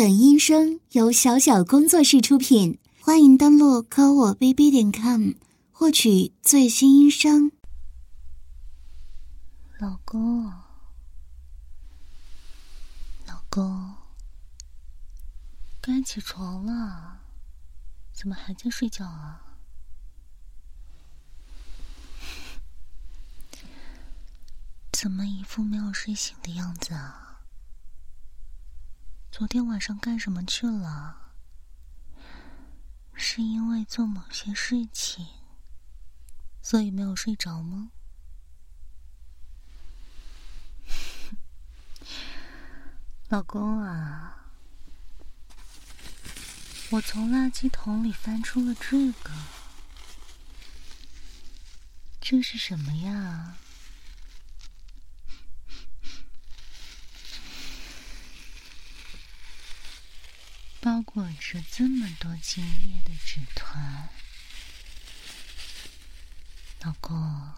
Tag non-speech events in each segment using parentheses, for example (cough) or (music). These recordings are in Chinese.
本音声由小小工作室出品，欢迎登录科我 bb 点 com 获取最新音声。老公，老公，该起床了，怎么还在睡觉啊？怎么一副没有睡醒的样子啊？昨天晚上干什么去了？是因为做某些事情，所以没有睡着吗？(laughs) 老公啊，我从垃圾桶里翻出了这个，这是什么呀？包裹着这么多精液的纸团，老公，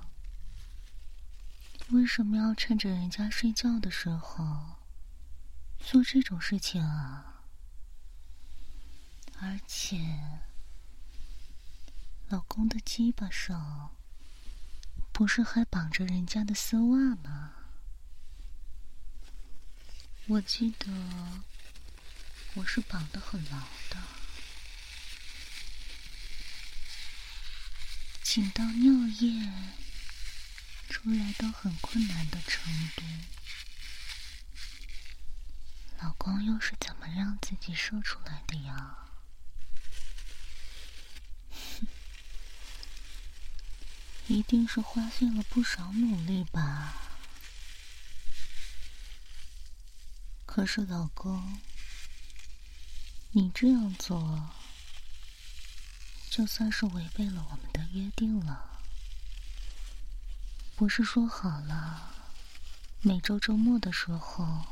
为什么要趁着人家睡觉的时候做这种事情啊？而且，老公的鸡巴上不是还绑着人家的丝袜吗？我记得。我是绑得很牢的，紧到尿液出来都很困难的程度。老公又是怎么让自己射出来的呀？(laughs) 一定是花费了不少努力吧？可是老公。你这样做，就算是违背了我们的约定了。不是说好了，每周周末的时候，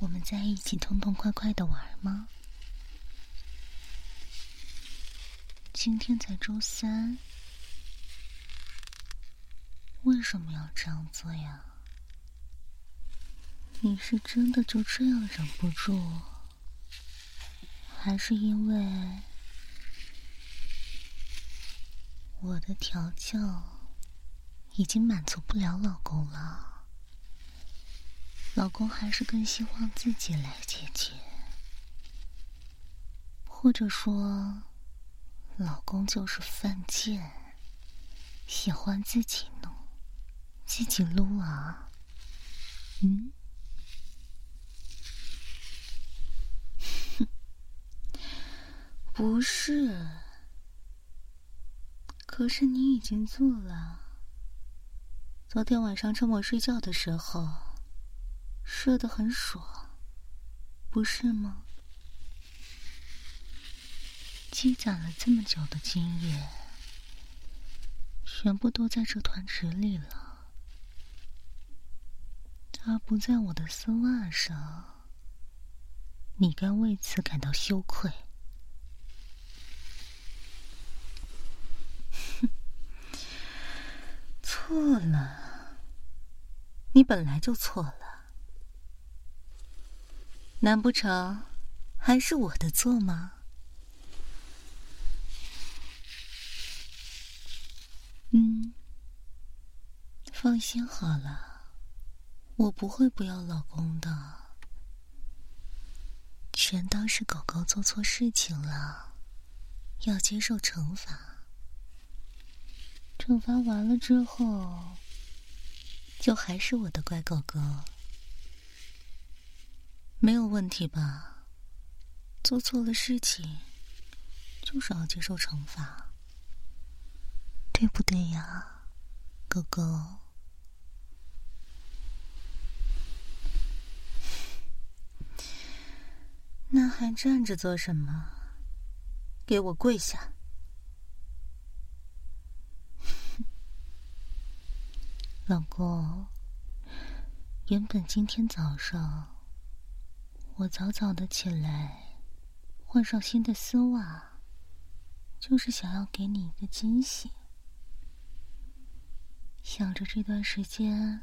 我们在一起痛痛快快的玩吗？今天才周三，为什么要这样做呀？你是真的就这样忍不住？还是因为我的调教已经满足不了老公了，老公还是更希望自己来解决，或者说，老公就是犯贱，喜欢自己弄，自己撸啊？嗯？不是，可是你已经做了。昨天晚上趁我睡觉的时候，射得很爽，不是吗？积攒了这么久的经验，全部都在这团纸里了，而不在我的丝袜上。你该为此感到羞愧。错了，你本来就错了，难不成还是我的错吗？嗯，放心好了，我不会不要老公的，全当是狗狗做错事情了，要接受惩罚。惩罚完了之后，就还是我的乖狗狗，没有问题吧？做错了事情，就是要接受惩罚，对不对呀，狗狗？那还站着做什么？给我跪下！老公，原本今天早上我早早的起来，换上新的丝袜，就是想要给你一个惊喜。想着这段时间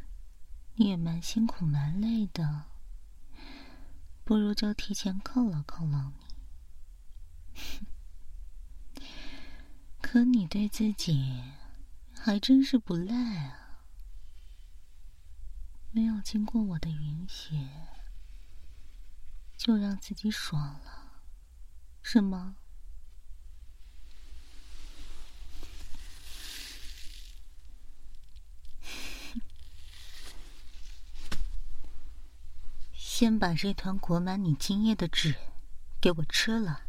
你也蛮辛苦蛮累的，不如就提前犒劳犒劳你。(laughs) 可你对自己还真是不赖啊！没有经过我的允许，就让自己爽了，是吗？先把这团裹满你精液的纸给我吃了，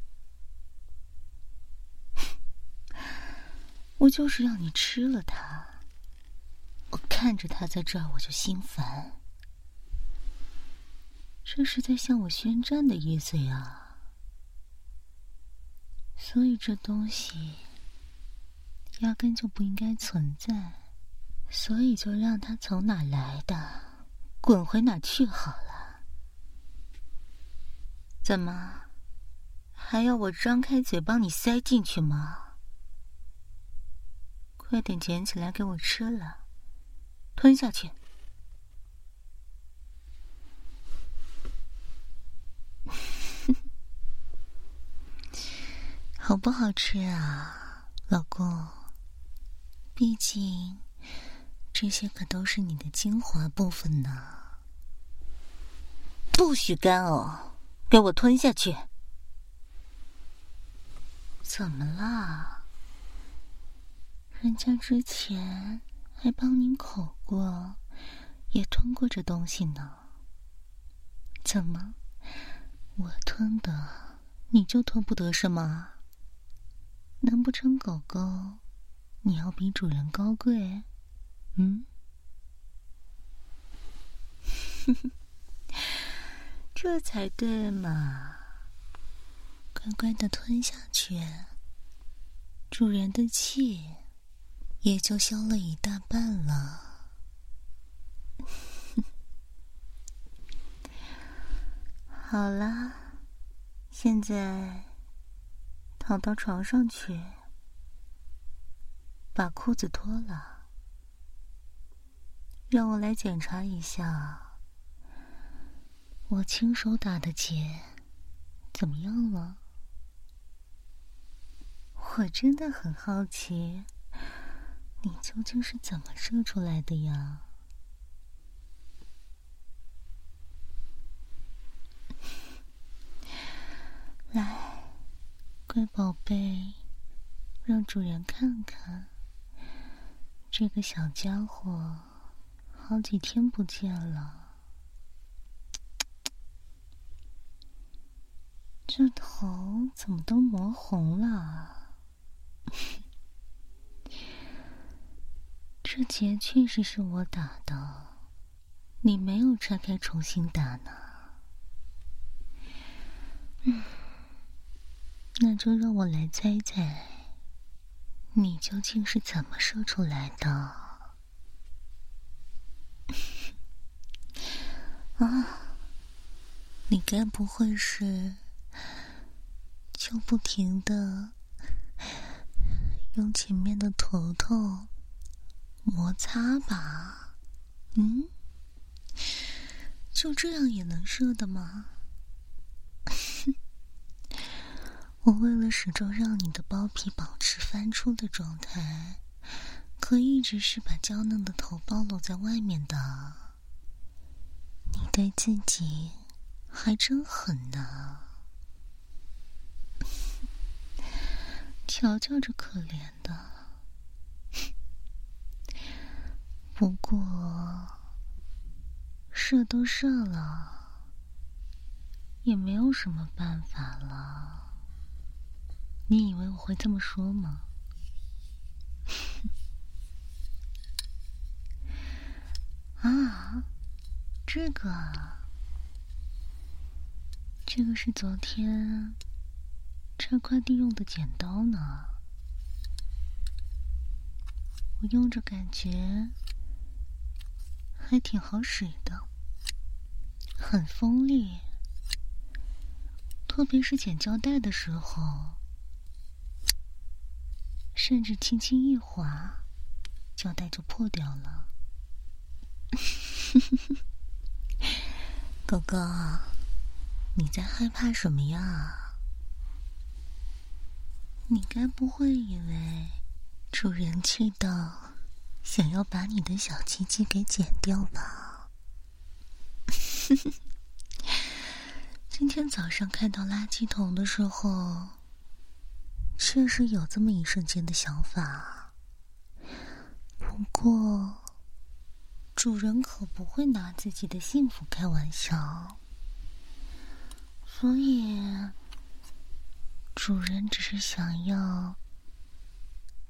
(laughs) 我就是要你吃了它。看着他在这儿，我就心烦。这是在向我宣战的意思呀。所以这东西压根就不应该存在，所以就让它从哪来的滚回哪去好了。怎么，还要我张开嘴帮你塞进去吗？快点捡起来给我吃了，吞下去。(laughs) 好不好吃啊，老公？毕竟这些可都是你的精华部分呢，不许干呕。给我吞下去！怎么了？人家之前还帮您口过，也吞过这东西呢。怎么，我吞的你就吞不得是吗？难不成狗狗，你要比主人高贵？嗯？(laughs) 这才对嘛！乖乖的吞下去，主人的气也就消了一大半了。好了，现在躺到床上去，把裤子脱了，让我来检查一下。我亲手打的结，怎么样了？我真的很好奇，你究竟是怎么射出来的呀？来，乖宝贝，让主人看看，这个小家伙好几天不见了。这头怎么都磨红了？(laughs) 这结确实是我打的，你没有拆开重新打呢。嗯，那就让我来猜猜，你究竟是怎么射出来的？(laughs) 啊，你该不会是……就不停的用前面的头头摩擦吧，嗯，就这样也能射的吗？(laughs) 我为了始终让你的包皮保持翻出的状态，可一直是把娇嫩的头暴露在外面的。你对自己还真狠呢。瞧瞧这可怜的，不过射都射了，也没有什么办法了。你以为我会这么说吗？(laughs) 啊，这个，这个是昨天。拆快递用的剪刀呢？我用着感觉还挺好使的，很锋利，特别是剪胶带的时候，甚至轻轻一划，胶带就破掉了。(laughs) 狗狗，你在害怕什么呀？你该不会以为主人气到想要把你的小鸡鸡给剪掉吧？(laughs) 今天早上看到垃圾桶的时候，确实有这么一瞬间的想法。不过，主人可不会拿自己的幸福开玩笑。所以，主人只是想要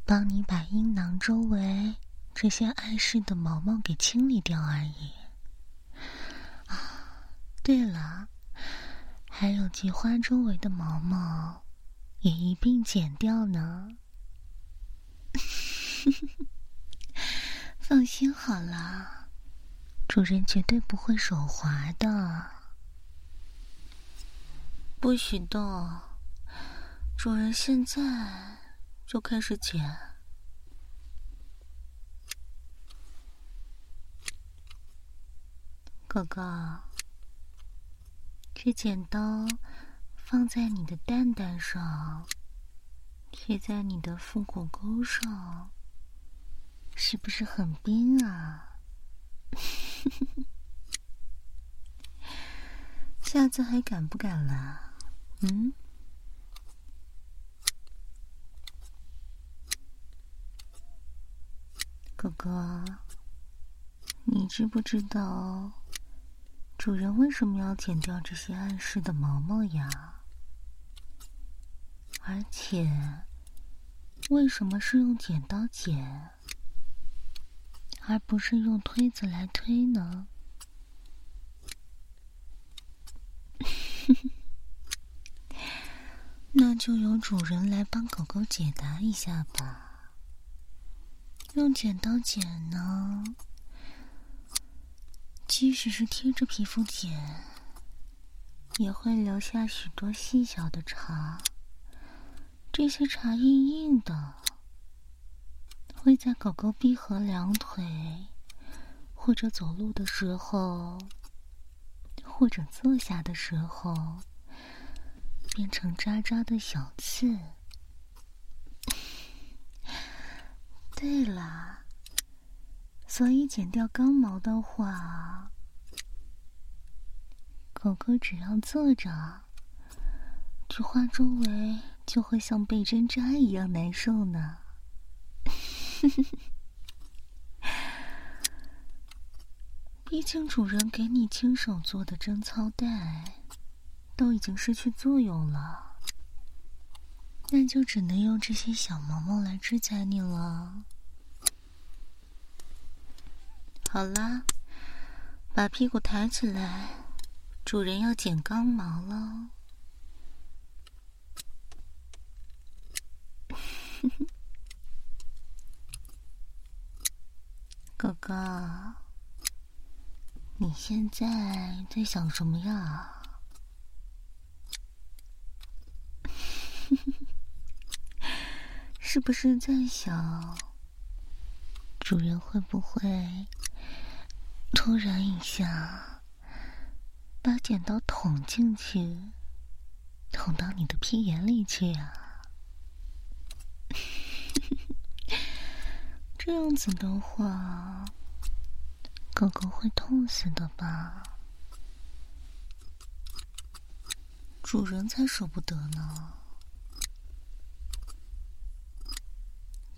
帮你把阴囊周围这些碍事的毛毛给清理掉而已。啊，对了，还有菊花周围的毛毛也一并剪掉呢。(laughs) 放心好了，主人绝对不会手滑的。不许动！主人现在就开始剪。哥哥，这剪刀放在你的蛋蛋上，贴在你的腹股沟上，是不是很冰啊？(laughs) 下次还敢不敢了？嗯，哥哥，你知不知道主人为什么要剪掉这些暗示的毛毛呀？而且，为什么是用剪刀剪，而不是用推子来推呢？(laughs) 那就由主人来帮狗狗解答一下吧。用剪刀剪呢，即使是贴着皮肤剪，也会留下许多细小的茬。这些茬硬硬的，会在狗狗闭合两腿，或者走路的时候，或者坐下的时候。变成渣渣的小刺。(laughs) 对了，所以剪掉刚毛的话，狗狗只要坐着，菊花周围就会像被针扎一样难受呢。(laughs) 毕竟主人给你亲手做的贞操带。都已经失去作用了，那就只能用这些小毛毛来制裁你了。好啦，把屁股抬起来，主人要剪刚毛了。(laughs) 哥哥，你现在在想什么呀？(laughs) 是不是在想，主人会不会突然一下把剪刀捅进去，捅到你的屁眼里去啊？(laughs) 这样子的话，狗狗会痛死的吧？主人才舍不得呢。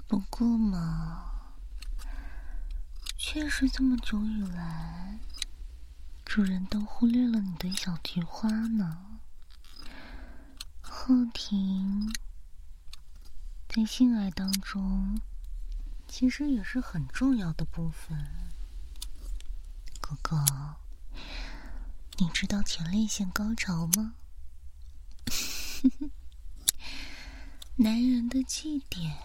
不过嘛，确实这么久以来，主人都忽略了你的小菊花呢。后庭在性爱当中，其实也是很重要的部分。哥哥，你知道前列腺高潮吗？(laughs) 男人的祭点。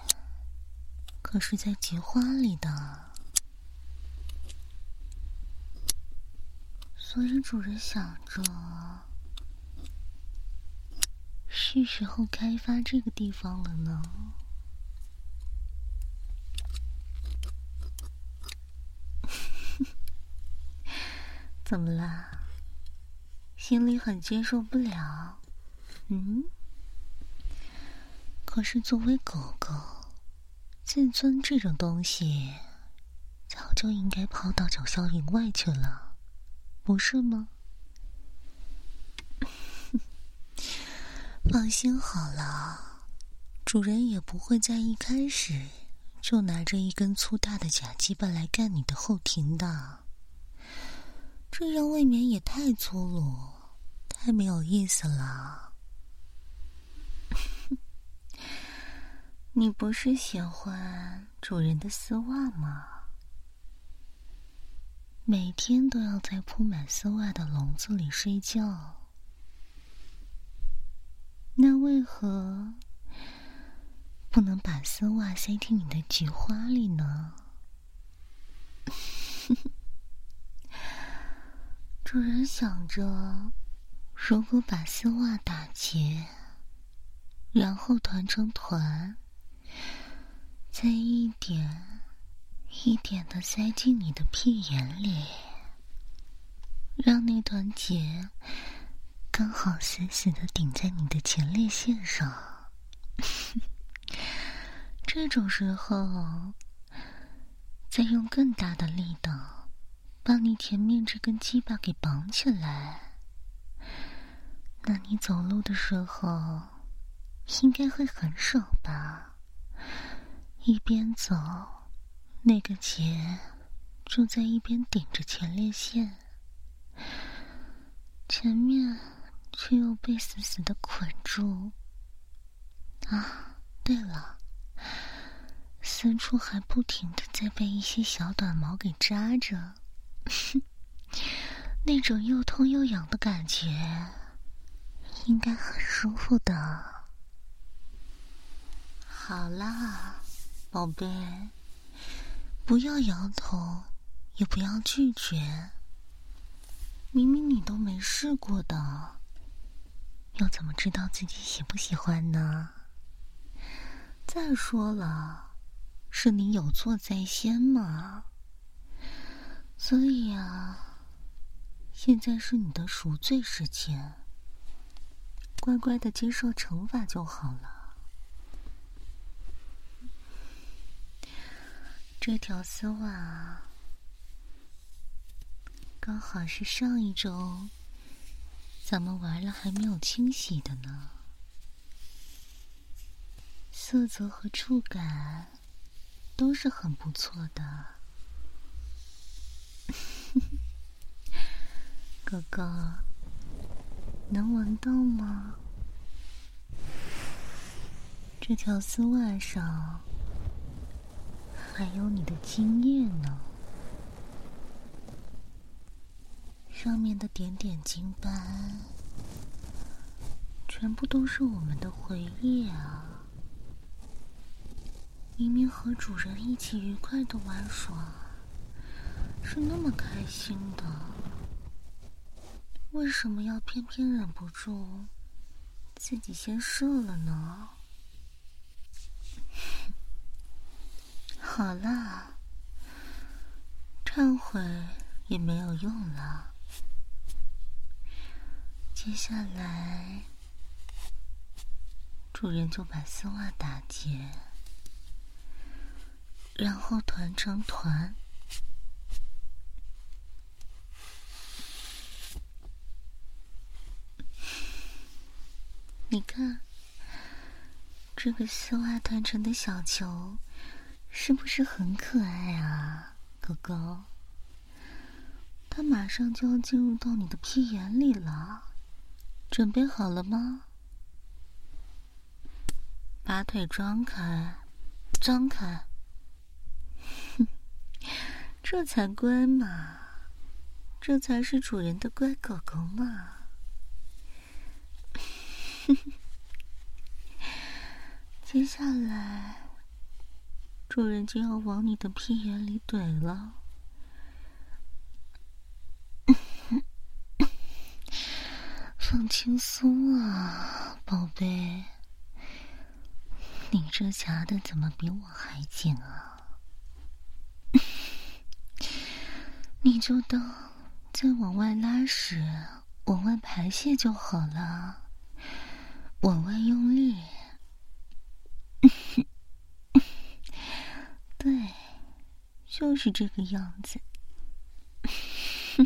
可是在菊花里的，所以主人想着，是时候开发这个地方了呢。(laughs) 怎么啦？心里很接受不了。嗯，可是作为狗狗，自尊这种东西，早就应该抛到九霄云外去了，不是吗？(laughs) 放心好了，主人也不会在一开始就拿着一根粗大的假鸡巴来干你的后庭的，这样未免也太粗鲁，太没有意思了。(laughs) 你不是喜欢主人的丝袜吗？每天都要在铺满丝袜的笼子里睡觉。那为何不能把丝袜塞进你的菊花里呢？(laughs) 主人想着，如果把丝袜打结，然后团成团，再一点一点的塞进你的屁眼里，让那团结。刚好死死的顶在你的前列腺上，(laughs) 这种时候再用更大的力道把你前面这根鸡巴给绑起来，那你走路的时候应该会很爽吧？一边走，那个结就在一边顶着前列腺，前面。却又被死死的捆住。啊，对了，四处还不停的在被一些小短毛给扎着，(laughs) 那种又痛又痒的感觉，应该很舒服的。好啦，宝贝，不要摇头，也不要拒绝。明明你都没试过的。又怎么知道自己喜不喜欢呢？再说了，是你有错在先嘛。所以啊，现在是你的赎罪时间，乖乖的接受惩罚就好了。这条丝袜刚好是上一周。咱们玩了还没有清洗的呢，色泽和触感都是很不错的。(laughs) 哥哥，能闻到吗？这条丝袜上还有你的精液呢。上面的点点金斑，全部都是我们的回忆啊！明明和主人一起愉快的玩耍，是那么开心的，为什么要偏偏忍不住自己先射了呢？好了，忏悔也没有用了。接下来，主人就把丝袜打结，然后团成团。你看，这个丝袜团成的小球，是不是很可爱啊，狗狗？它马上就要进入到你的屁眼里了。准备好了吗？把腿张开，张开，(laughs) 这才乖嘛，这才是主人的乖狗狗嘛。(laughs) 接下来，主人就要往你的屁眼里怼了。放轻松啊，宝贝！你这夹的怎么比我还紧啊？(laughs) 你就当在往外拉时，往外排泄就好了，往外用力。(laughs) 对，就是这个样子。(laughs)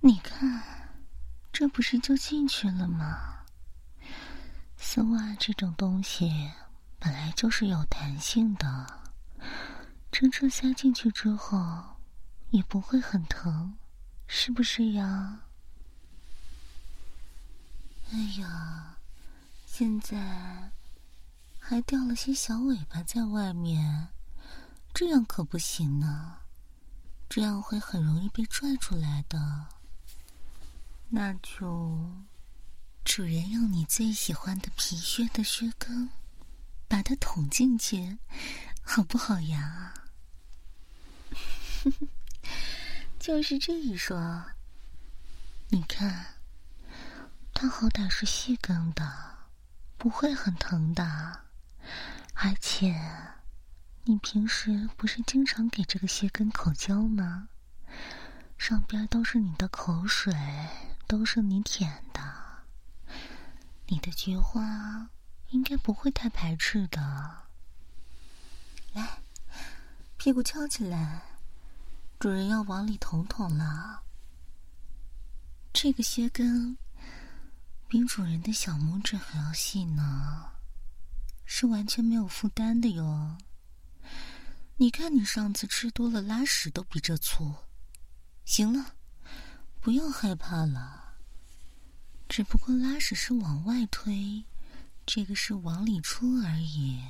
你看，这不是就进去了吗？丝袜这种东西本来就是有弹性的，真正塞进去之后也不会很疼，是不是呀？哎呀，现在还掉了些小尾巴在外面，这样可不行呢，这样会很容易被拽出来的。那就，主人用你最喜欢的皮靴的靴跟，把它捅进去，好不好呀？(laughs) 就是这一双，你看。它好歹是细跟的，不会很疼的。而且，你平时不是经常给这个鞋跟口交吗？上边都是你的口水，都是你舔的。你的菊花应该不会太排斥的。来，屁股翘起来，主人要往里捅捅了。这个鞋跟。比主人的小拇指还要细呢，是完全没有负担的哟。你看，你上次吃多了，拉屎都比这粗。行了，不要害怕了。只不过拉屎是往外推，这个是往里出而已。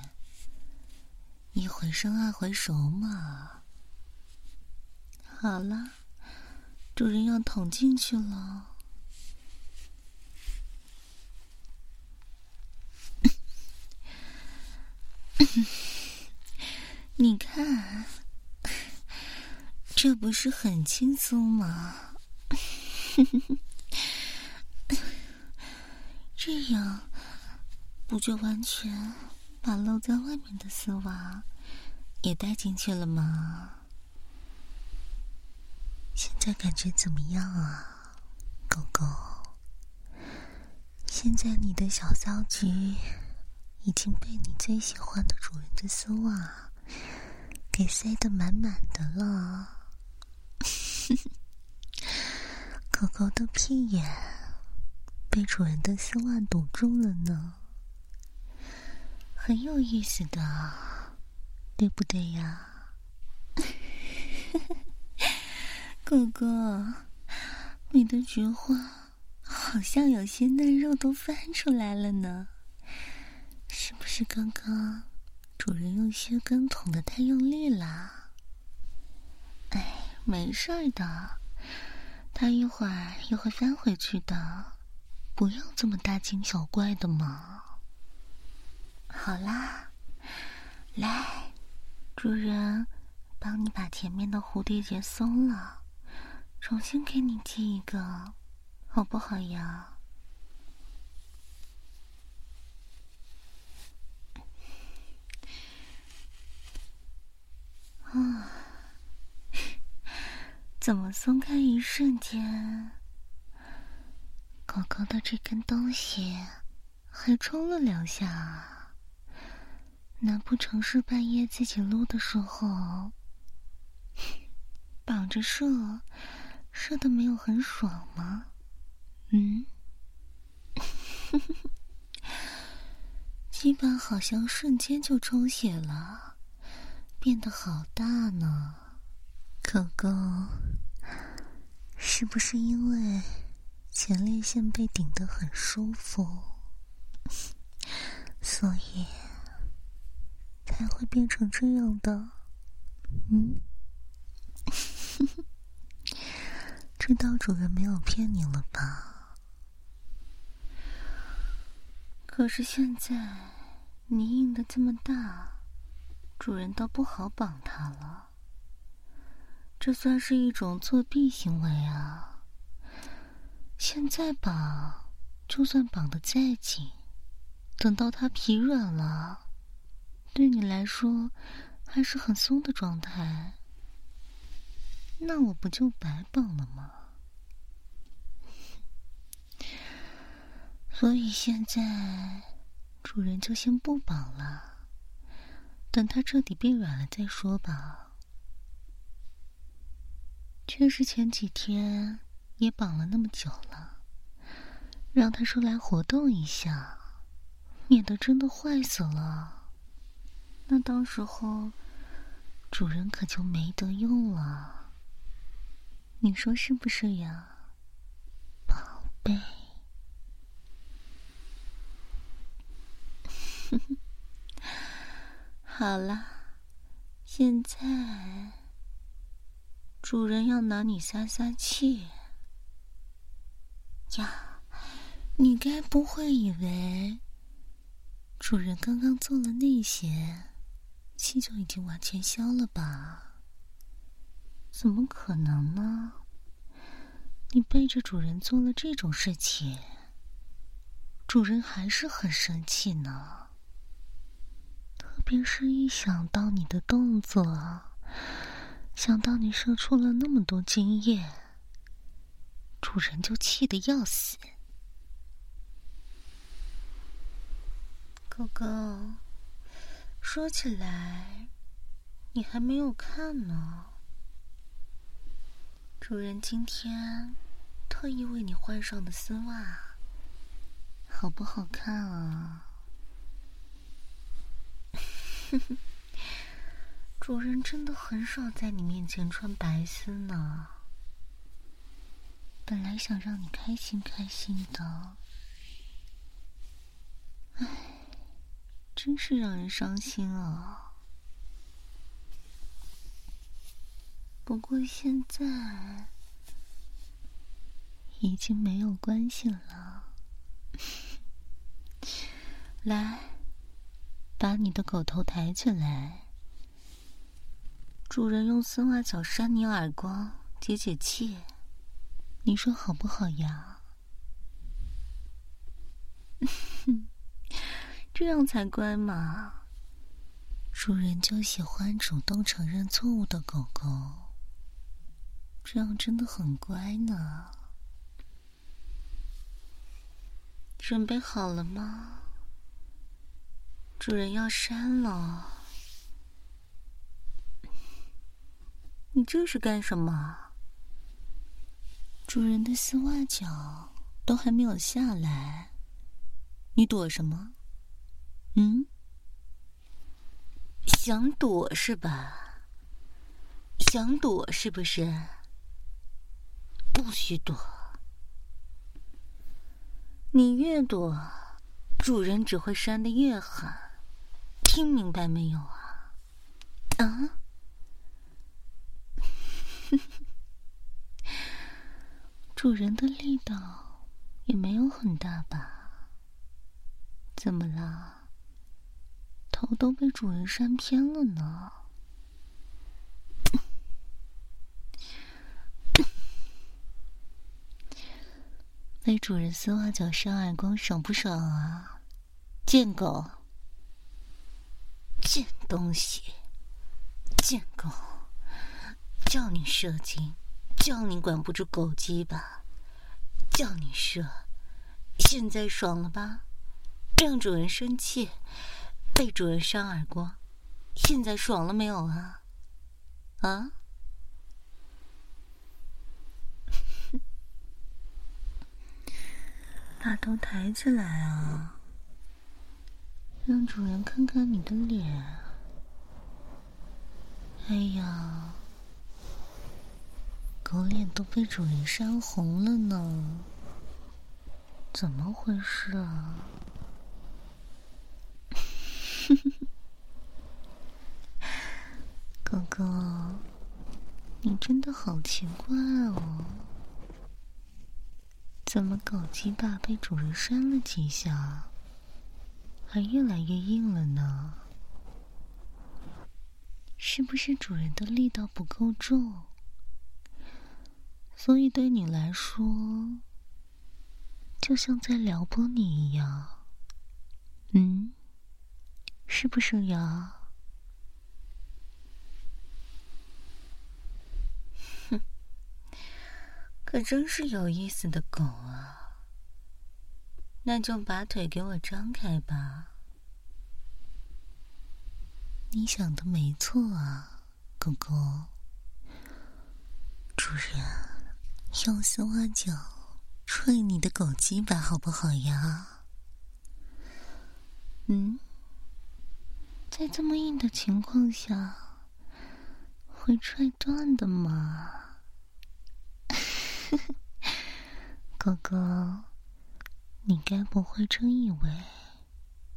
一回生二回熟嘛。好了，主人要捅进去了。(laughs) 你看，这不是很轻松吗？(laughs) 这样不就完全把露在外面的丝袜也带进去了吗？现在感觉怎么样啊，狗狗？现在你的小骚局。已经被你最喜欢的主人的丝袜给塞得满满的了，(laughs) 狗狗的屁眼被主人的丝袜堵住了呢，很有意思的，对不对呀？(laughs) 狗狗，你的菊花好像有些嫩肉都翻出来了呢。是刚刚主人用靴跟捅的太用力了？哎，没事儿的，它一会儿又会翻回去的，不要这么大惊小怪的嘛。好啦，来，主人，帮你把前面的蝴蝶结松了，重新给你系一个，好不好呀？啊！(laughs) 怎么松开一瞬间，狗狗的这根东西还抽了两下啊？难不成是半夜自己撸的时候绑着射，射的没有很爽吗？嗯，(laughs) 基本好像瞬间就充血了。变得好大呢，狗狗，是不是因为前列腺被顶得很舒服，(laughs) 所以才会变成这样的？嗯，(laughs) 知道主人没有骗你了吧？可是现在你硬的这么大。主人倒不好绑它了，这算是一种作弊行为啊！现在绑，就算绑得再紧，等到它疲软了，对你来说还是很松的状态。那我不就白绑了吗？(laughs) 所以现在主人就先不绑了，等它彻底变软了再说吧。确实前几天也绑了那么久了，让它出来活动一下，免得真的坏死了，那到时候主人可就没得用了。你说是不是呀，宝贝？(laughs) 好了，现在主人要拿你撒撒气呀！你该不会以为主人刚刚做了那些，气就已经完全消了吧？怎么可能呢？你背着主人做了这种事情，主人还是很生气呢。特别是一想到你的动作，想到你射出了那么多精液，主人就气得要死。哥哥，说起来，你还没有看呢。主人今天特意为你换上的丝袜，好不好看啊？哼 (laughs) 哼主人真的很少在你面前穿白丝呢。本来想让你开心开心的，唉，真是让人伤心啊。不过现在已经没有关系了。(laughs) 来，把你的狗头抬起来。主人用丝袜脚扇你耳光，解解气，你说好不好呀？(laughs) 这样才乖嘛。主人就喜欢主动承认错误的狗狗。这样真的很乖呢。准备好了吗？主人要扇了。你这是干什么？主人的丝袜脚都还没有下来，你躲什么？嗯？想躲是吧？想躲是不是？不许躲！你越躲，主人只会扇的越狠。听明白没有啊？啊？(laughs) 主人的力道也没有很大吧？怎么了？头都被主人扇偏了呢？(laughs) 被主人丝袜脚扇耳光，爽不爽啊？贱狗，贱东西，贱狗，叫你射精，叫你管不住狗鸡吧，叫你射，现在爽了吧？让主人生气，被主人扇耳光，现在爽了没有啊？啊？把头抬起来啊，让主人看看你的脸。哎呀，狗脸都被主人扇红了呢，怎么回事啊？(laughs) 哥哥，你真的好奇怪哦。怎么狗鸡巴被主人扇了几下，还越来越硬了呢？是不是主人的力道不够重，所以对你来说，就像在撩拨你一样？嗯，是不是呀？哼，(laughs) 可真是有意思的狗啊！那就把腿给我张开吧。你想的没错啊，狗狗。主人，用丝袜脚踹你的狗鸡巴好不好呀？嗯，在这么硬的情况下，会踹断的吗？(laughs) 狗狗，你该不会真以为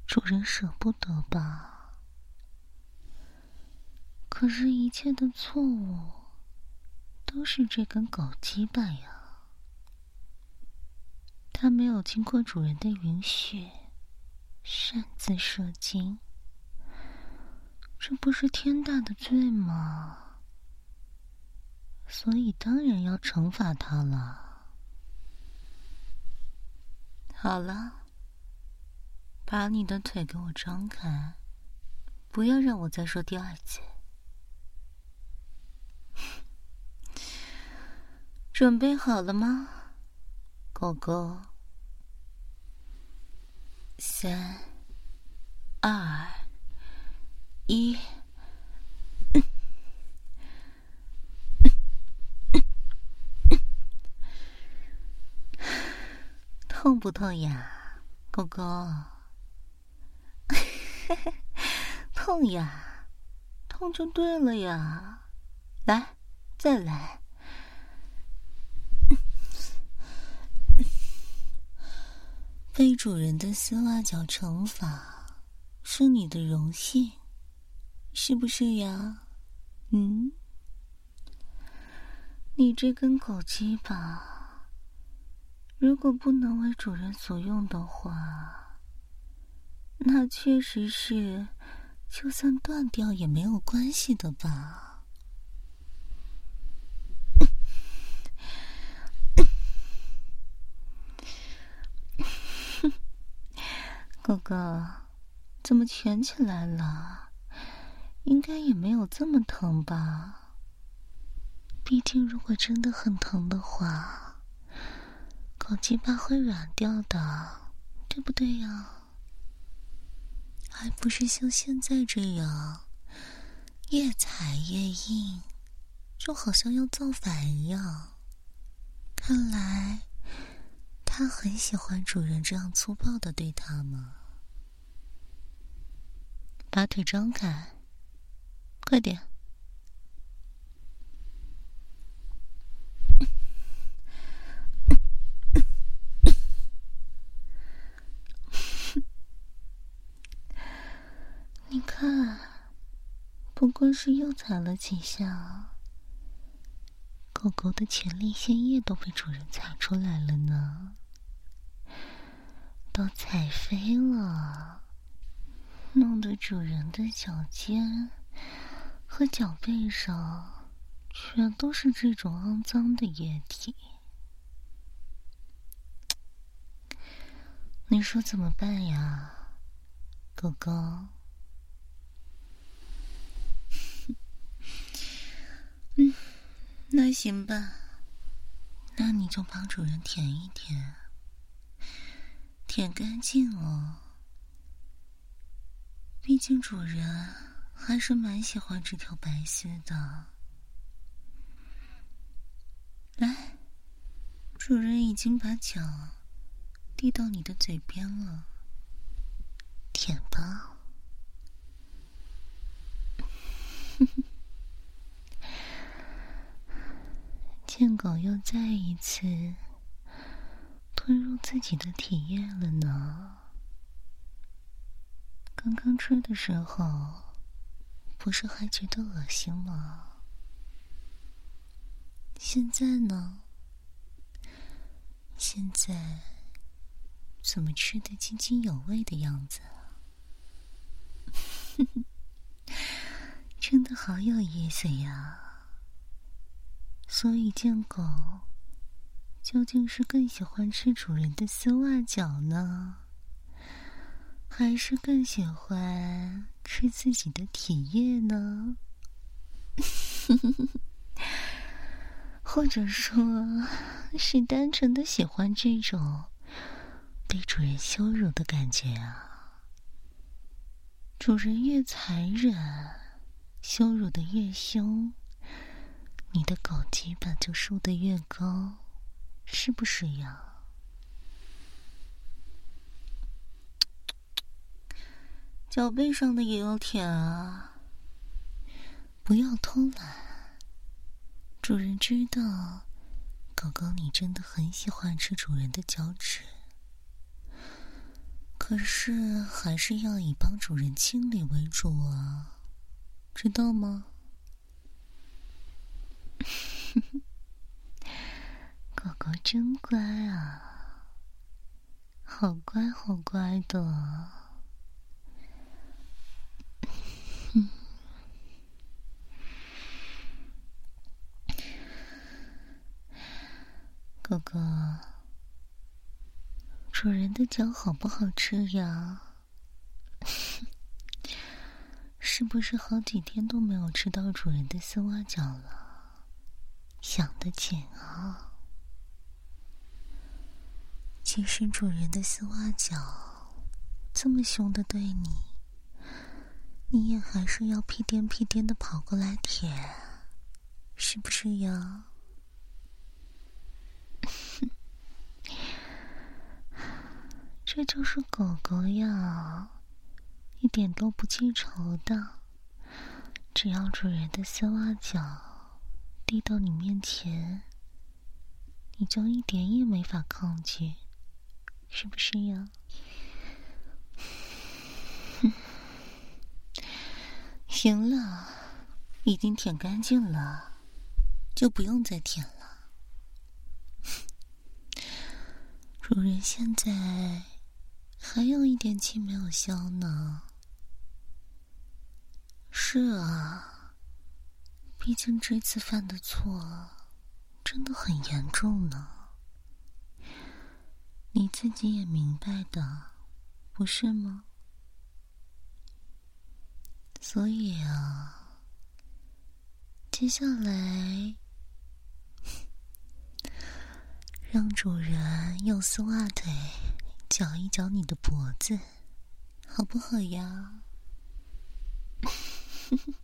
主人舍不得吧？可是，一切的错误都是这根狗鸡巴呀！它没有经过主人的允许，擅自射精，这不是天大的罪吗？所以，当然要惩罚他了。好了，把你的腿给我张开，不要让我再说第二次。(laughs) 准备好了吗，狗狗？三、二、一。痛不痛呀，狗狗？(laughs) 痛呀，痛就对了呀。来，再来。被主人的丝袜脚惩罚，是你的荣幸，是不是呀？嗯，你这根狗鸡巴。如果不能为主人所用的话，那确实是，就算断掉也没有关系的吧？哥哥，怎么蜷起来了？应该也没有这么疼吧？毕竟，如果真的很疼的话。狗鸡巴会软掉的，对不对呀？还不是像现在这样，越踩越硬，就好像要造反一样。看来，他很喜欢主人这样粗暴的对他吗？把腿张开，快点。你看，不过是又踩了几下，狗狗的前列腺液都被主人踩出来了呢，都踩飞了，弄得主人的脚尖和脚背上全都是这种肮脏的液体。你说怎么办呀，狗狗？嗯，那行吧，那你就帮主人舔一舔，舔干净哦。毕竟主人还是蛮喜欢这条白丝的。来，主人已经把脚递到你的嘴边了，舔吧。贱狗又再一次吞入自己的体液了呢。刚刚吃的时候，不是还觉得恶心吗？现在呢？现在怎么吃的津津有味的样子？(laughs) 真的好有意思呀！所以，贱狗究竟是更喜欢吃主人的丝袜脚呢，还是更喜欢吃自己的体液呢？(laughs) 或者说是单纯的喜欢这种被主人羞辱的感觉啊？主人越残忍，羞辱的越凶，你的狗鸡巴就竖得越高，是不是呀？脚背上的也要舔啊！不要偷懒。主人知道，狗狗你真的很喜欢吃主人的脚趾，可是还是要以帮主人清理为主啊，知道吗？(laughs) 狗狗真乖啊，好乖好乖的。(laughs) 哥哥，主人的脚好不好吃呀？(laughs) 是不是好几天都没有吃到主人的丝袜脚了？想得紧啊！其实主人的丝袜脚这么凶的对你，你也还是要屁颠屁颠的跑过来舔，是不是呀？这就是狗狗呀，一点都不记仇的。只要主人的丝袜脚递到你面前，你就一点也没法抗拒，是不是呀？(laughs) 行了，已经舔干净了，就不用再舔了。(laughs) 主人现在。还有一点气没有消呢。是啊，毕竟这次犯的错真的很严重呢。你自己也明白的，不是吗？所以啊，接下来让主人用丝袜腿。搅一搅你的脖子，好不好呀？(laughs)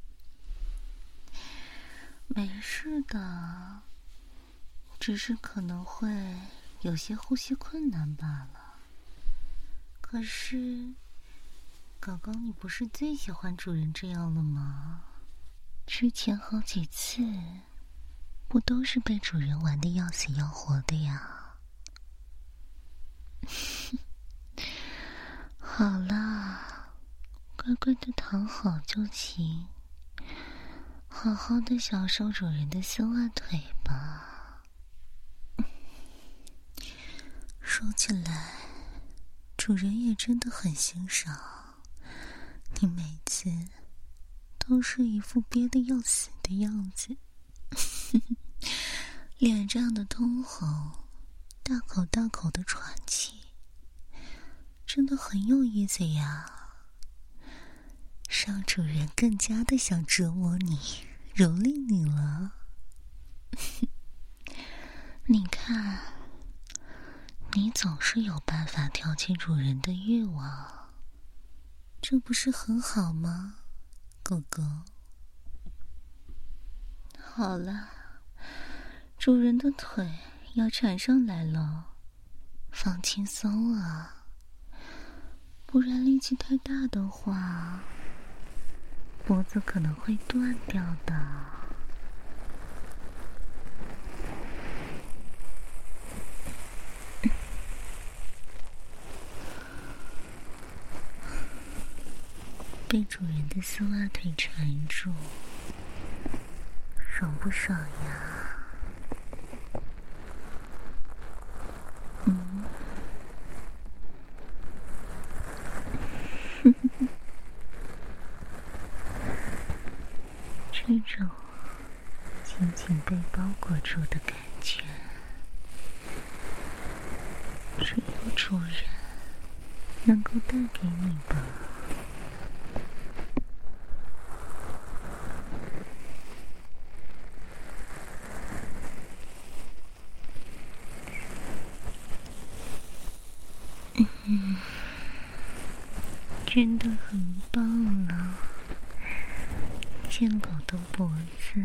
没事的，只是可能会有些呼吸困难罢了。可是，狗狗，你不是最喜欢主人这样了吗？之前好几次，不都是被主人玩的要死要活的呀？(laughs) 好啦，乖乖的躺好就行，好好的享受主人的丝袜腿吧。说起来，主人也真的很欣赏你，每次都是一副憋得要死的样子，(laughs) 脸涨得通红，大口大口的喘气。真的很有意思呀，让主人更加的想折磨你、蹂躏你了。(laughs) 你看，你总是有办法挑起主人的欲望，这不是很好吗，哥哥？好了，主人的腿要缠上来了，放轻松啊。不然力气太大的话，脖子可能会断掉的。被主人的丝袜腿缠住，爽不爽呀？住的感觉，只有主人能够带给你吧。嗯，真的很棒啊！贱狗的脖子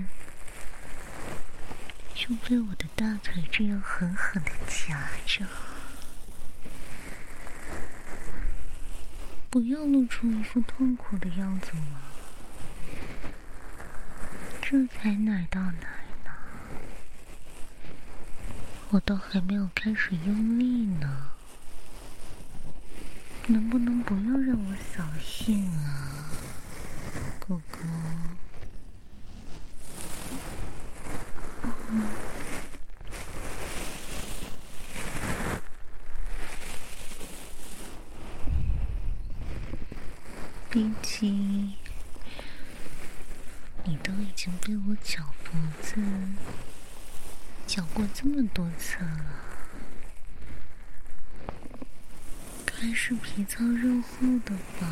就被我的大腿这样狠狠的夹着，不要露出一副痛苦的样子嘛！这才奶到奶呢，我都还没有开始用力呢。能不能不要让我扫兴啊，哥哥？毕竟你都已经被我绞脖子绞过这么多次了。该是皮糙肉厚的吧？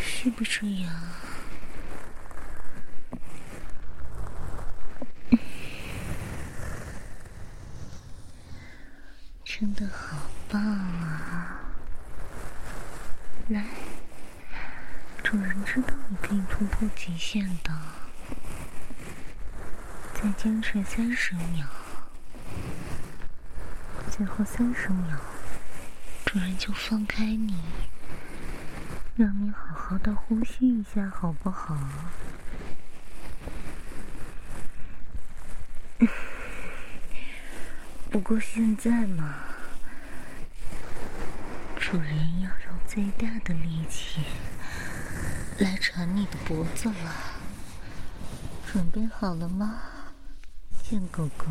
是不是呀？(laughs) 真的好棒啊！来，主人知道你可以突破极限的，再坚持三十秒，最后三十秒。主人就放开你，让你好好的呼吸一下，好不好？(laughs) 不过现在嘛，主人要用最大的力气来缠你的脖子了，准备好了吗，贱狗狗？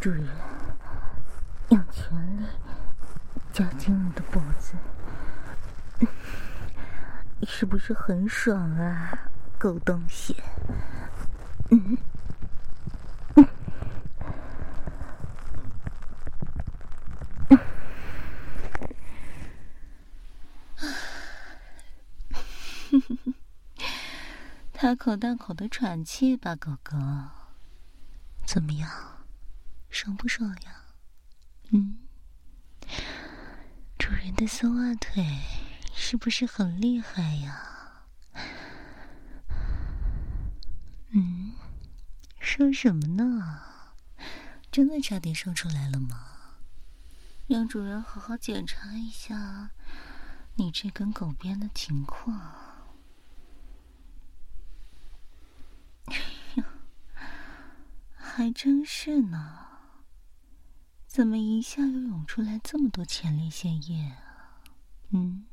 主人，用全力夹紧你的脖子，是不是很爽啊，狗东西？嗯。大口大口的喘气吧，狗狗。怎么样，爽不爽呀？嗯，主人的丝袜腿是不是很厉害呀？嗯，说什么呢？真的差点说出来了吗？让主人好好检查一下你这根狗鞭的情况。(laughs) 还真是呢，怎么一下又涌出来这么多前列腺液啊？嗯，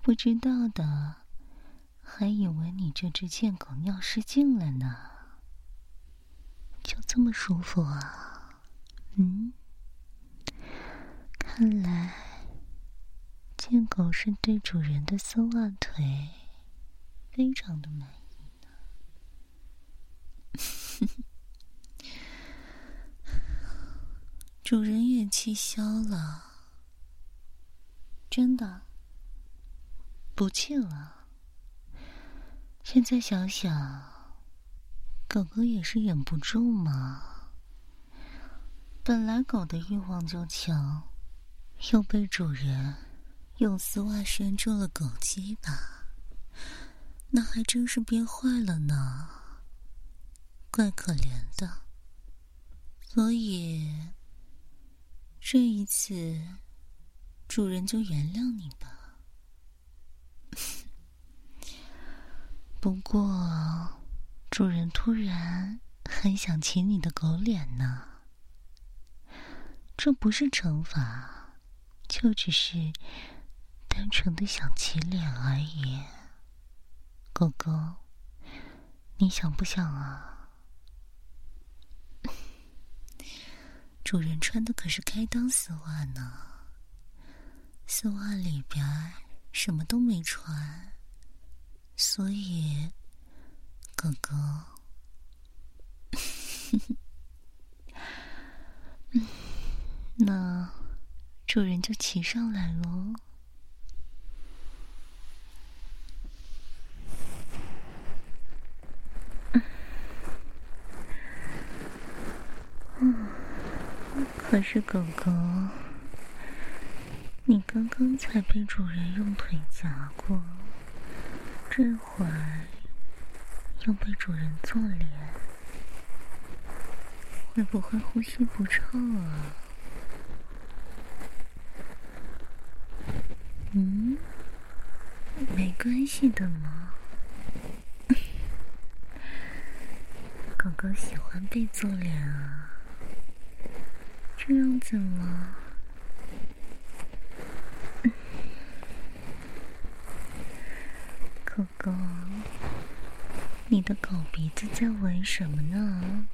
不知道的还以为你这只贱狗尿失禁了呢。就这么舒服啊？嗯，看来贱狗是对主人的丝袜腿非常的满意呢。(laughs) 主人也气消了，真的不气了。现在想想，狗狗也是忍不住嘛。本来狗的欲望就强，又被主人用丝袜拴住了狗鸡巴，那还真是憋坏了呢。怪可怜的，所以这一次主人就原谅你吧。(laughs) 不过主人突然很想亲你的狗脸呢，这不是惩罚，就只是单纯的想亲脸而已。狗狗，你想不想啊？(laughs) 主人穿的可是开裆丝袜呢，丝袜里边什么都没穿，所以哥哥，那主人就骑上来了。可是狗狗，你刚刚才被主人用腿夹过，这会儿又被主人坐脸，会不会呼吸不畅啊？嗯，没关系的嘛。(laughs) 狗狗喜欢被做脸啊。这样怎么？狗狗，你的狗鼻子在闻什么呢？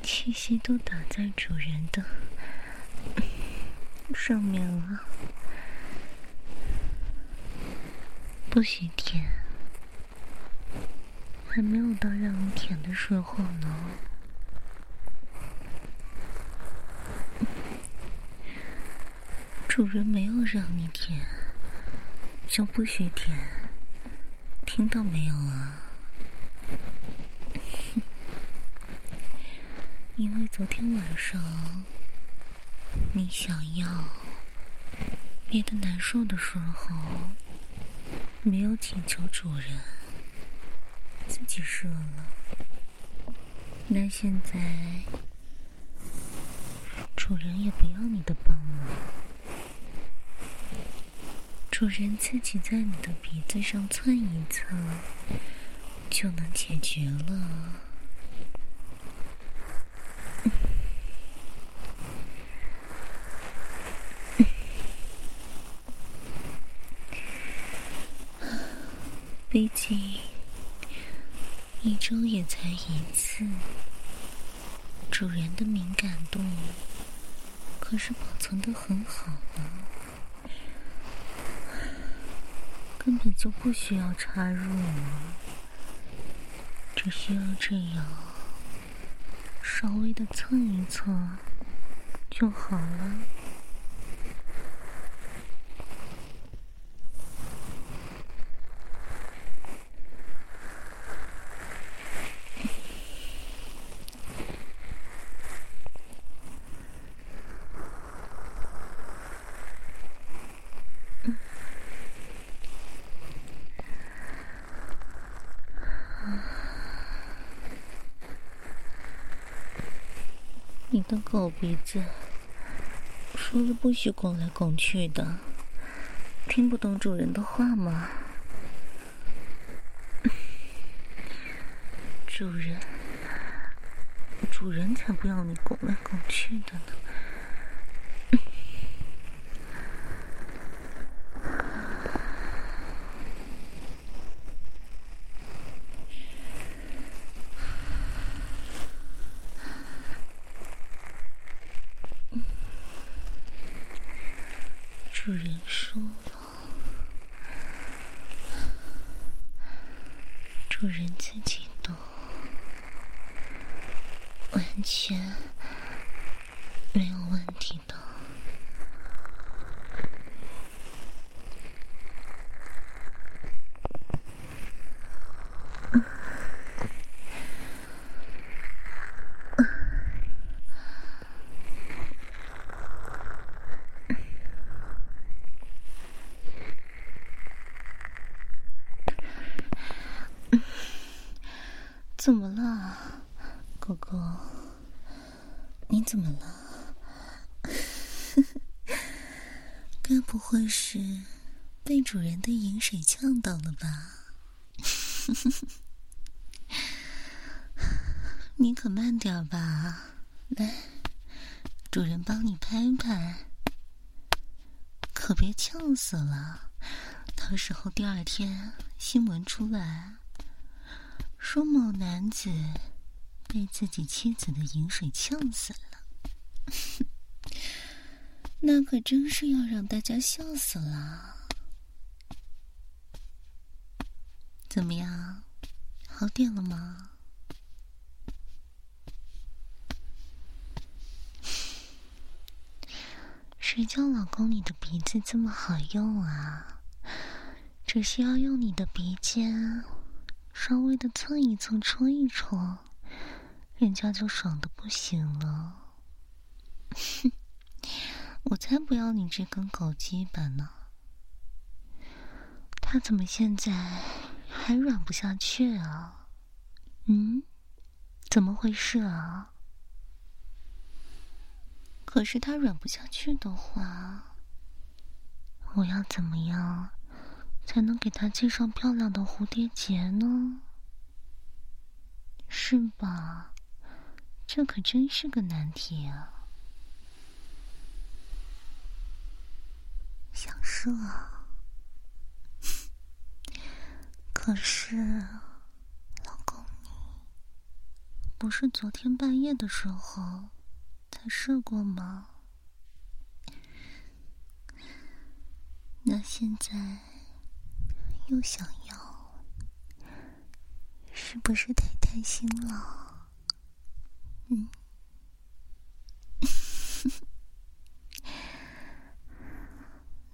气息都打在主人的 (laughs) 上面了，不许舔，还没有到让你舔的时候呢。主人没有让你舔，就不许舔，听到没有啊？(laughs) 因为昨天晚上你想要憋得难受的时候，没有请求主人，自己射了。那现在主人也不要你的帮忙。主人自己在你的鼻子上蹭一蹭，就能解决了。毕竟一周也才一次，主人的敏感度可是保存的很好呢。根本就不需要插入了，只需要这样稍微的蹭一蹭就好了。你的狗鼻子说了不许拱来拱去的，听不懂主人的话吗？(laughs) 主人，主人才不要你拱来拱去的呢。主人说了，主人自己动，完全没有问题的。怎么了，狗狗？你怎么了？(laughs) 该不会是被主人的饮水呛到了吧？(laughs) 你可慢点吧，来，主人帮你拍拍，可别呛死了，到时候第二天新闻出来。说某男子被自己妻子的饮水呛死了，(laughs) 那可真是要让大家笑死了。怎么样，好点了吗？(laughs) 谁叫老公你的鼻子这么好用啊？只需要用你的鼻尖稍微的蹭一蹭、戳一戳，人家就爽的不行了。哼，(laughs) 我才不要你这根狗鸡巴呢！他怎么现在还软不下去啊？嗯，怎么回事啊？可是他软不下去的话，我要怎么样才能给他系上漂亮的蝴蝶结呢？是吧？这可真是个难题啊！想射，可是老公你不是昨天半夜的时候？才试过吗？那现在又想要，是不是太贪心了？嗯，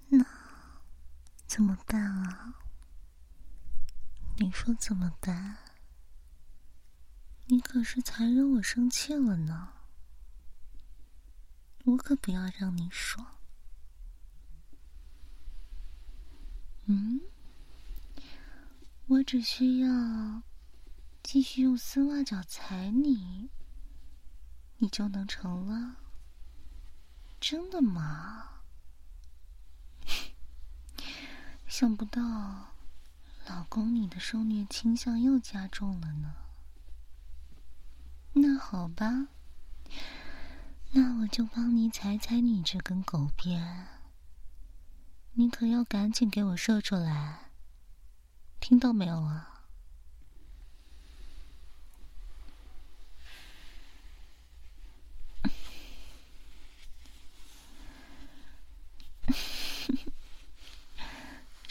那怎么办啊？你说怎么办？你可是才惹我生气了呢。我可不要让你爽。嗯，我只需要继续用丝袜脚踩你，你就能成了。真的吗？想不到，老公你的受虐倾向又加重了呢。那好吧。那我就帮你踩踩你这根狗鞭，你可要赶紧给我射出来，听到没有啊？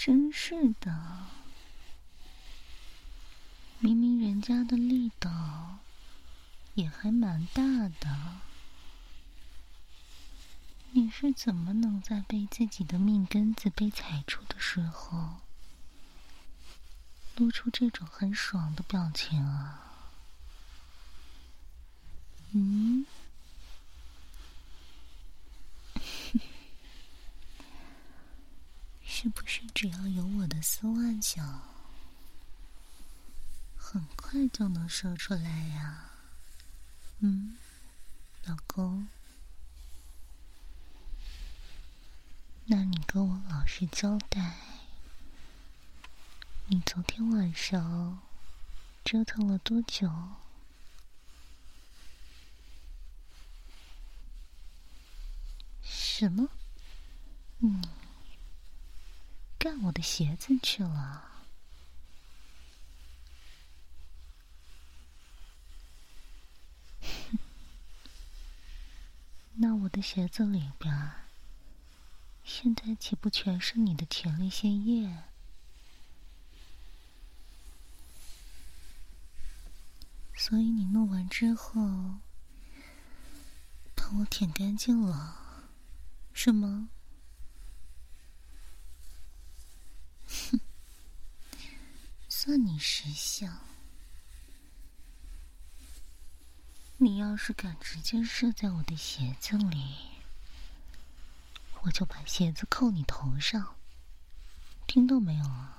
真是的，明明人家的力道也还蛮大的。你是怎么能在被自己的命根子被踩住的时候，露出这种很爽的表情啊？嗯，是不是只要有我的丝袜脚，很快就能射出来呀？嗯，老公。那你跟我老实交代，你昨天晚上折腾了多久？什么？你干我的鞋子去了？(laughs) 那我的鞋子里边？现在岂不全是你的前列腺液？所以你弄完之后，帮我舔干净了，是吗？哼，(laughs) 算你识相。你要是敢直接射在我的鞋子里，我就把鞋子扣你头上，听到没有啊？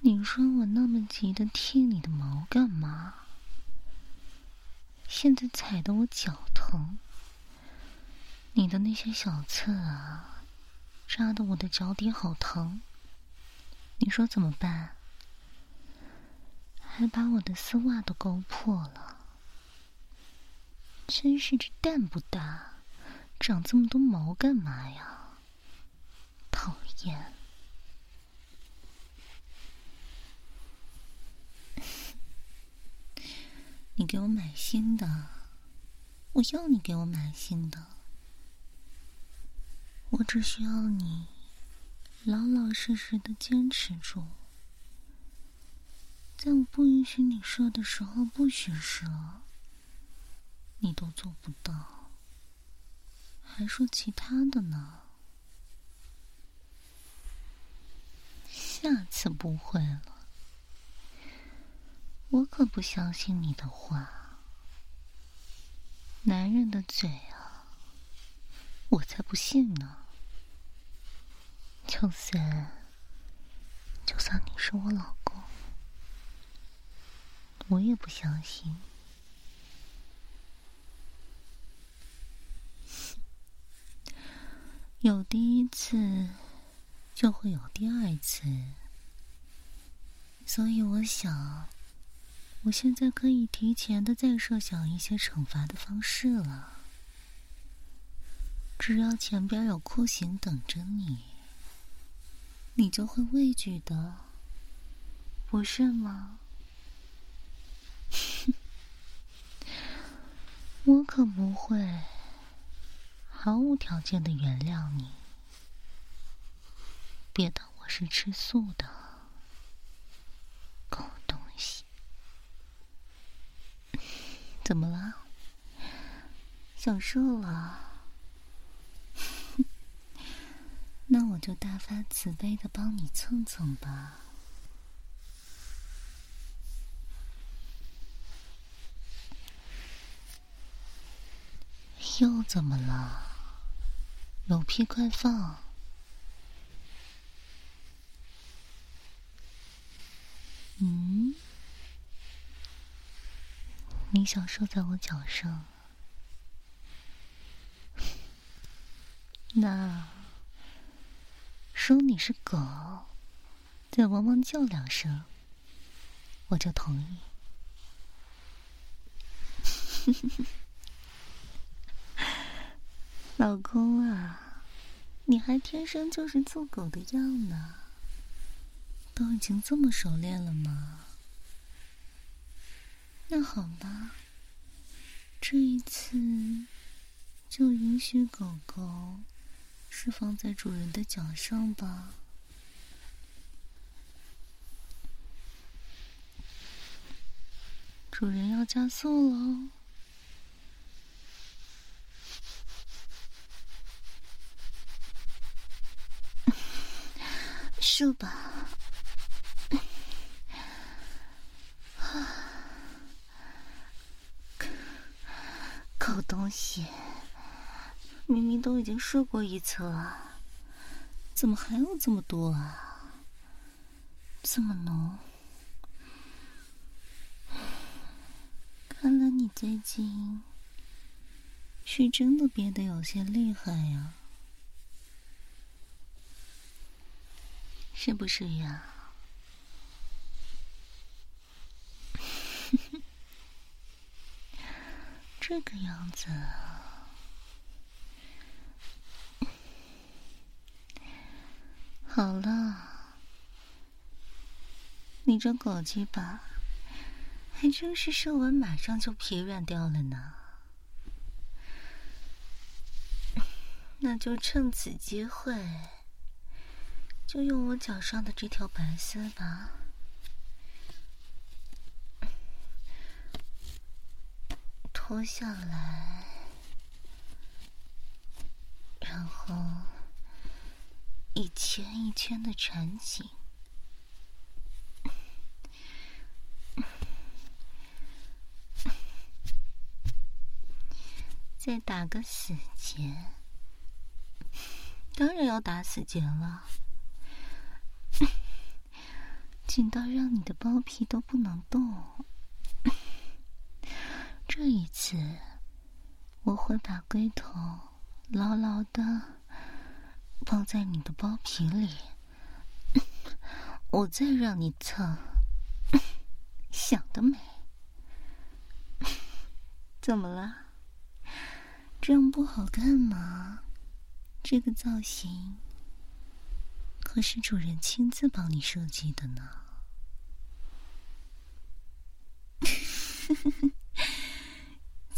你说我那么急的剃你的毛干嘛？现在踩得我脚疼，你的那些小刺啊，扎的我的脚底好疼。你说怎么办？还把我的丝袜都勾破了，真是这蛋不大，长这么多毛干嘛呀？讨厌！你给我买新的，我要你给我买新的，我只需要你老老实实的坚持住。在我不允许你射的时候不许射，你都做不到，还说其他的呢？下次不会了，我可不相信你的话。男人的嘴啊，我才不信呢。就算就算你是我老公，我也不相信。有第一次，就会有第二次。所以我想，我现在可以提前的再设想一些惩罚的方式了。只要前边有酷刑等着你。你就会畏惧的，不是吗？(laughs) 我可不会毫无条件的原谅你。别当我是吃素的，狗东西！怎么了？想瘦了？(laughs) 那我就大发慈悲的帮你蹭蹭吧。又怎么了？有屁快放！嗯？你想射在我脚上？那？说你是狗，再汪汪叫两声，我就同意。(laughs) 老公啊，你还天生就是做狗的样呢，都已经这么熟练了吗？那好吧，这一次就允许狗狗。是放在主人的脚上吧。主人要加速喽，(laughs) 射吧！狗东西。明明都已经试过一次了，怎么还有这么多啊？这么浓，看来你最近是真的憋得有些厉害呀，是不是呀？这个样子。(laughs) 好了，你这狗鸡巴还真是射完马上就疲软掉了呢。(laughs) 那就趁此机会，就用我脚上的这条白丝吧，脱下来，然后。一圈一圈的缠紧，再打个死结。当然要打死结了，(laughs) 紧到让你的包皮都不能动。这一次，我会把龟头牢牢的。放在你的包皮里，我再让你蹭，想得美！怎么了？这样不好看吗？这个造型可是主人亲自帮你设计的呢。呵呵呵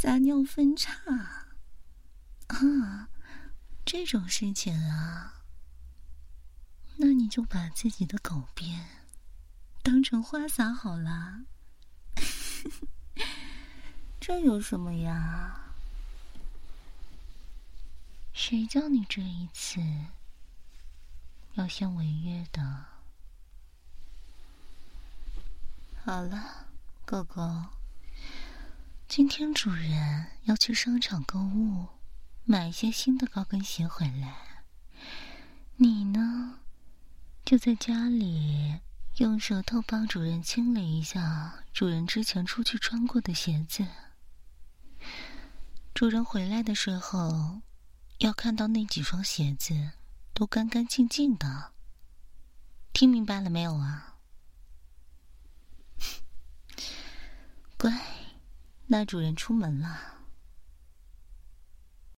撒尿分叉啊！这种事情啊，那你就把自己的狗鞭当成花洒好了。(laughs) 这有什么呀？谁叫你这一次要先违约的？好了，狗狗，今天主人要去商场购物，买一些新的高跟鞋回来。你呢，就在家里用舌头帮主人清理一下主人之前出去穿过的鞋子。主人回来的时候，要看到那几双鞋子都干干净净的。听明白了没有啊？(laughs) 乖，那主人出门了。